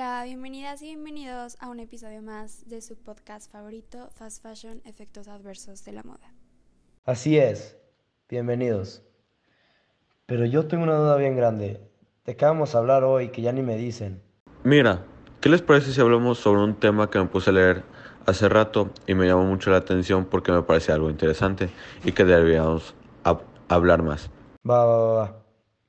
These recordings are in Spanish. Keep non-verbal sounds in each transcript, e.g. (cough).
Hola, bienvenidas y bienvenidos a un episodio más de su podcast favorito, Fast Fashion, Efectos Adversos de la Moda. Así es, bienvenidos. Pero yo tengo una duda bien grande. ¿De qué vamos a hablar hoy que ya ni me dicen? Mira, ¿qué les parece si hablamos sobre un tema que me puse a leer hace rato y me llamó mucho la atención porque me parece algo interesante y que deberíamos hab- hablar más? Va, va, va, va.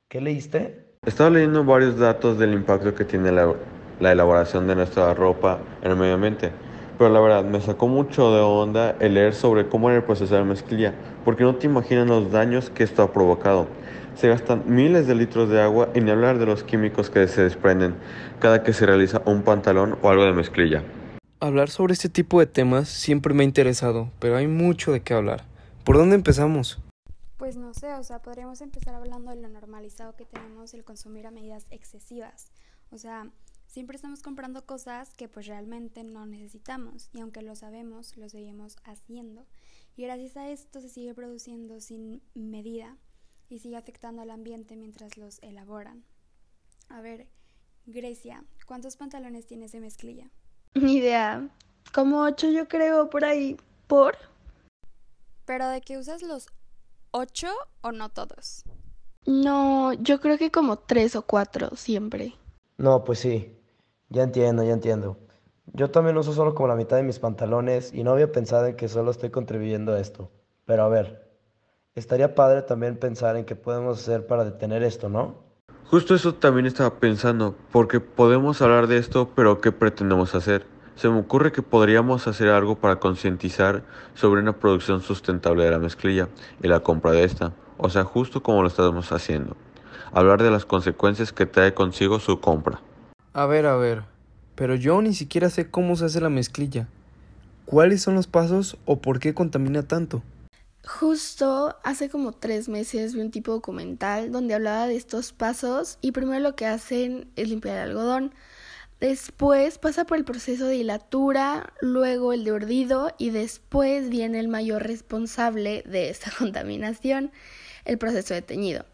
¿Qué leíste? Estaba leyendo varios datos del impacto que tiene la, la elaboración de nuestra ropa en el medio ambiente, pero la verdad me sacó mucho de onda el leer sobre cómo era el proceso de la mezclilla, porque no te imaginas los daños que esto ha provocado. Se gastan miles de litros de agua y ni hablar de los químicos que se desprenden cada que se realiza un pantalón o algo de mezclilla. Hablar sobre este tipo de temas siempre me ha interesado, pero hay mucho de qué hablar. ¿Por dónde empezamos? Pues no sé, o sea, podríamos empezar hablando de lo normalizado que tenemos el consumir a medidas excesivas. O sea, siempre estamos comprando cosas que pues realmente no necesitamos y aunque lo sabemos, lo seguimos haciendo. Y gracias a esto se sigue produciendo sin medida y sigue afectando al ambiente mientras los elaboran. A ver, Grecia, ¿cuántos pantalones tienes de mezclilla? (laughs) Ni idea. Como ocho yo creo por ahí. ¿Por? ¿Pero de que usas los ocho o no todos? No, yo creo que como tres o cuatro siempre. No, pues sí. Ya entiendo, ya entiendo. Yo también uso solo como la mitad de mis pantalones y no había pensado en que solo estoy contribuyendo a esto. Pero a ver, estaría padre también pensar en qué podemos hacer para detener esto, ¿no? Justo eso también estaba pensando, porque podemos hablar de esto, pero ¿qué pretendemos hacer? Se me ocurre que podríamos hacer algo para concientizar sobre una producción sustentable de la mezclilla y la compra de esta, o sea, justo como lo estamos haciendo. Hablar de las consecuencias que trae consigo su compra. A ver, a ver, pero yo ni siquiera sé cómo se hace la mezclilla. ¿Cuáles son los pasos o por qué contamina tanto? Justo hace como tres meses vi un tipo documental donde hablaba de estos pasos y primero lo que hacen es limpiar el algodón. Después pasa por el proceso de hilatura, luego el de urdido y después viene el mayor responsable de esta (laughs) contaminación, el proceso de teñido.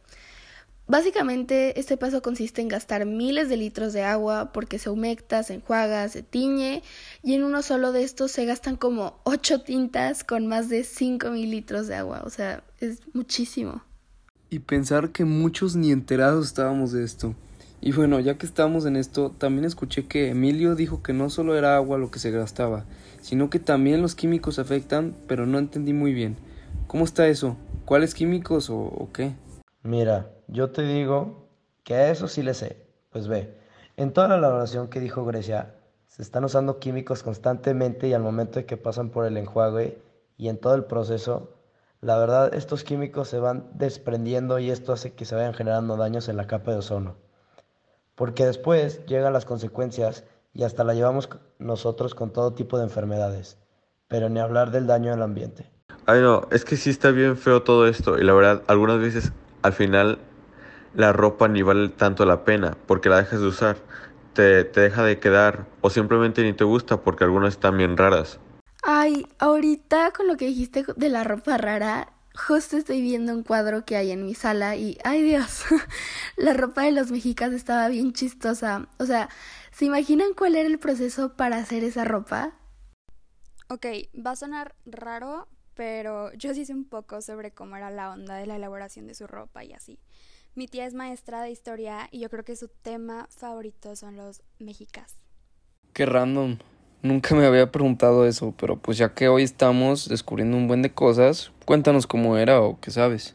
Básicamente este paso consiste en gastar miles de litros de agua porque se humecta, se enjuaga, se tiñe y en uno solo de estos se gastan como 8 tintas con más de 5 mil litros de agua, o sea, es muchísimo. Y pensar que muchos ni enterados estábamos de esto. Y bueno, ya que estamos en esto, también escuché que Emilio dijo que no solo era agua lo que se gastaba, sino que también los químicos afectan, pero no entendí muy bien. ¿Cómo está eso? ¿Cuáles químicos o, o qué? Mira, yo te digo que a eso sí le sé. Pues ve, en toda la elaboración que dijo Grecia, se están usando químicos constantemente y al momento de que pasan por el enjuague y en todo el proceso, la verdad estos químicos se van desprendiendo y esto hace que se vayan generando daños en la capa de ozono. Porque después llegan las consecuencias y hasta la llevamos nosotros con todo tipo de enfermedades, pero ni hablar del daño al ambiente. Ay no, es que sí está bien feo todo esto y la verdad, algunas veces al final la ropa ni vale tanto la pena porque la dejas de usar, te, te deja de quedar o simplemente ni te gusta porque algunas están bien raras. Ay, ahorita con lo que dijiste de la ropa rara, justo estoy viendo un cuadro que hay en mi sala y, ay Dios, (laughs) la ropa de los mexicas estaba bien chistosa. O sea, ¿se imaginan cuál era el proceso para hacer esa ropa? Ok, va a sonar raro, pero yo sí sé un poco sobre cómo era la onda de la elaboración de su ropa y así. Mi tía es maestra de historia y yo creo que su tema favorito son los mexicas. Qué random. Nunca me había preguntado eso, pero pues ya que hoy estamos descubriendo un buen de cosas, cuéntanos cómo era o qué sabes.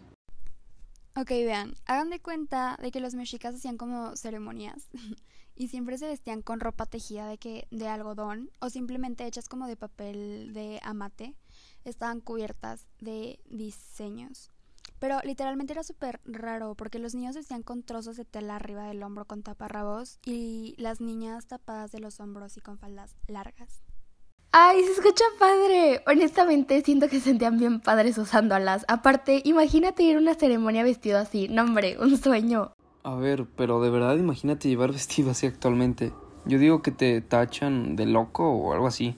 Ok, vean, hagan de cuenta de que los mexicas hacían como ceremonias (laughs) y siempre se vestían con ropa tejida de que de algodón o simplemente hechas como de papel de amate. Estaban cubiertas de diseños. Pero literalmente era súper raro porque los niños vestían con trozos de tela arriba del hombro con taparrabos y las niñas tapadas de los hombros y con faldas largas. Ay, se escucha padre. Honestamente, siento que se sentían bien padres usándolas. Aparte, imagínate ir a una ceremonia vestido así. No, hombre, un sueño. A ver, pero de verdad imagínate llevar vestido así actualmente. Yo digo que te tachan de loco o algo así.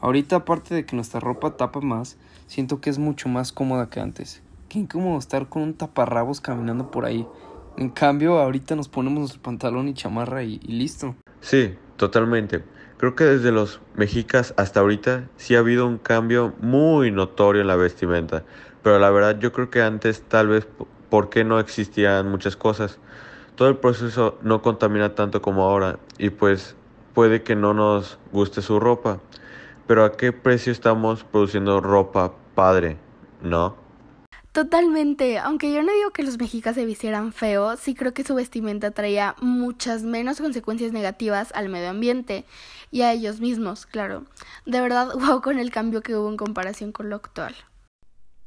Ahorita, aparte de que nuestra ropa tapa más, siento que es mucho más cómoda que antes. Qué incómodo estar con un taparrabos caminando por ahí. En cambio, ahorita nos ponemos nuestro pantalón y chamarra y, listo. Sí, totalmente. Creo que desde los mexicas hasta ahorita sí ha habido un cambio muy notorio en la vestimenta, pero la verdad yo creo que antes tal vez porque no existían muchas cosas, todo el proceso no contamina tanto como ahora y pues puede que no nos guste su ropa, pero a qué precio estamos produciendo ropa padre, ¿no? Totalmente, aunque yo no digo que los mexicas se vistieran feo, sí creo que su vestimenta traía muchas menos consecuencias negativas al medio ambiente y a ellos mismos, claro. De verdad, (laughs) wow con el cambio que hubo en comparación con lo actual.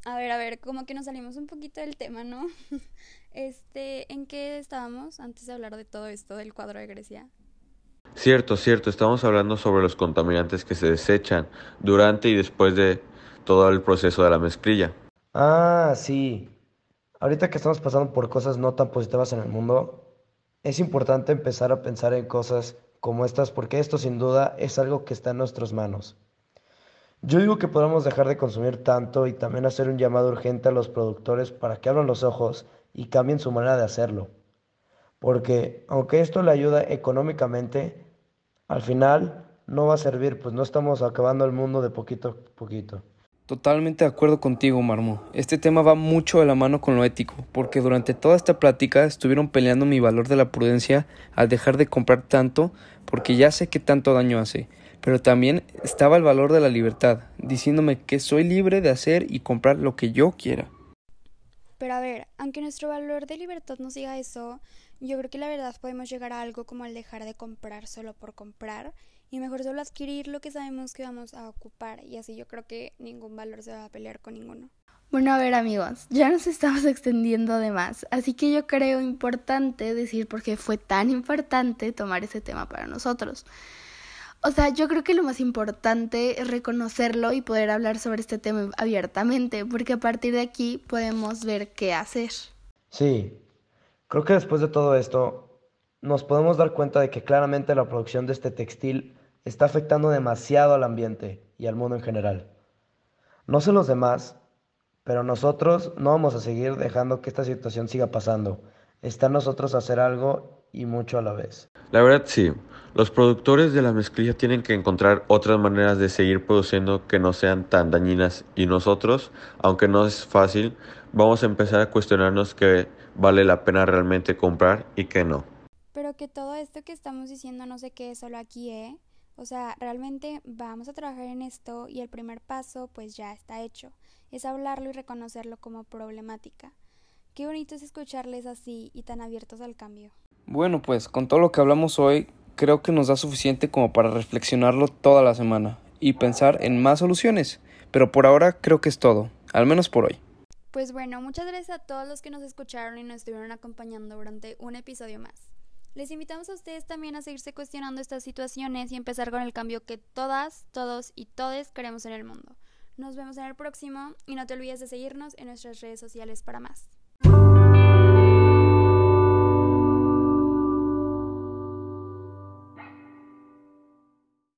A ver, a ver, como que nos salimos un poquito del tema, ¿no? (laughs) Este, ¿en qué estábamos antes de hablar de todo esto del cuadro de Grecia? Cierto, cierto, estamos hablando sobre los contaminantes que se desechan durante y después de todo el proceso de la mezclilla. Ah, sí. Ahorita que estamos pasando por cosas no tan positivas en el mundo, es importante empezar a pensar en cosas como estas porque esto sin duda es algo que está en nuestras manos. Yo digo que podemos dejar de consumir tanto y también hacer un llamado urgente a los productores para que abran los ojos y cambien su manera de hacerlo. Porque aunque esto le ayuda económicamente, al final no va a servir, pues no estamos acabando el mundo de poquito a poquito. Totalmente de acuerdo contigo, Marmo. Este tema va mucho de la mano con lo ético, porque durante toda esta plática estuvieron peleando mi valor de la prudencia al dejar de comprar tanto, porque ya sé que tanto daño hace, pero también estaba el valor de la libertad, diciéndome que soy libre de hacer y comprar lo que yo quiera. Pero a ver, aunque nuestro valor de libertad nos diga eso, yo creo que la verdad podemos llegar a algo como el dejar de comprar solo por comprar y mejor solo adquirir lo que sabemos que vamos a ocupar y así yo creo que ningún valor se va a pelear con ninguno. Bueno, a ver amigos, ya nos estamos (laughs) extendiendo de más, así que yo creo importante decir por qué fue tan importante tomar ese tema para nosotros. O sea, yo creo que lo más importante es reconocerlo y poder hablar sobre este tema abiertamente, porque a partir de aquí podemos ver qué hacer. Sí, creo que después de todo esto nos podemos dar cuenta de que claramente la producción de este textil está afectando demasiado al ambiente y al mundo en general. No sé los demás, pero nosotros no vamos a seguir dejando que esta situación siga pasando. Está en nosotros hacer algo y mucho a la vez. La verdad sí, los productores de la mezclilla tienen que encontrar otras maneras de seguir produciendo que no sean tan dañinas y nosotros, aunque no es fácil, vamos a empezar a cuestionarnos qué vale la pena realmente comprar y qué no. Pero que todo esto que estamos diciendo no se quede solo aquí, ¿eh? O sea, realmente vamos a trabajar en esto y el primer paso pues ya está hecho. Es hablarlo y reconocerlo como problemática. Qué bonito es escucharles así y tan abiertos al cambio. Bueno, pues con todo lo que hablamos hoy, creo que nos da suficiente como para reflexionarlo toda la semana y pensar en más soluciones. Pero por ahora creo que es todo, al menos por hoy. Pues bueno, muchas gracias a todos los que nos escucharon y nos estuvieron acompañando durante un episodio más. Les invitamos a ustedes también a seguirse cuestionando estas situaciones y empezar con el cambio que todas, todos y todes queremos en el mundo. Nos vemos en el próximo y no te olvides de seguirnos en nuestras redes sociales para más.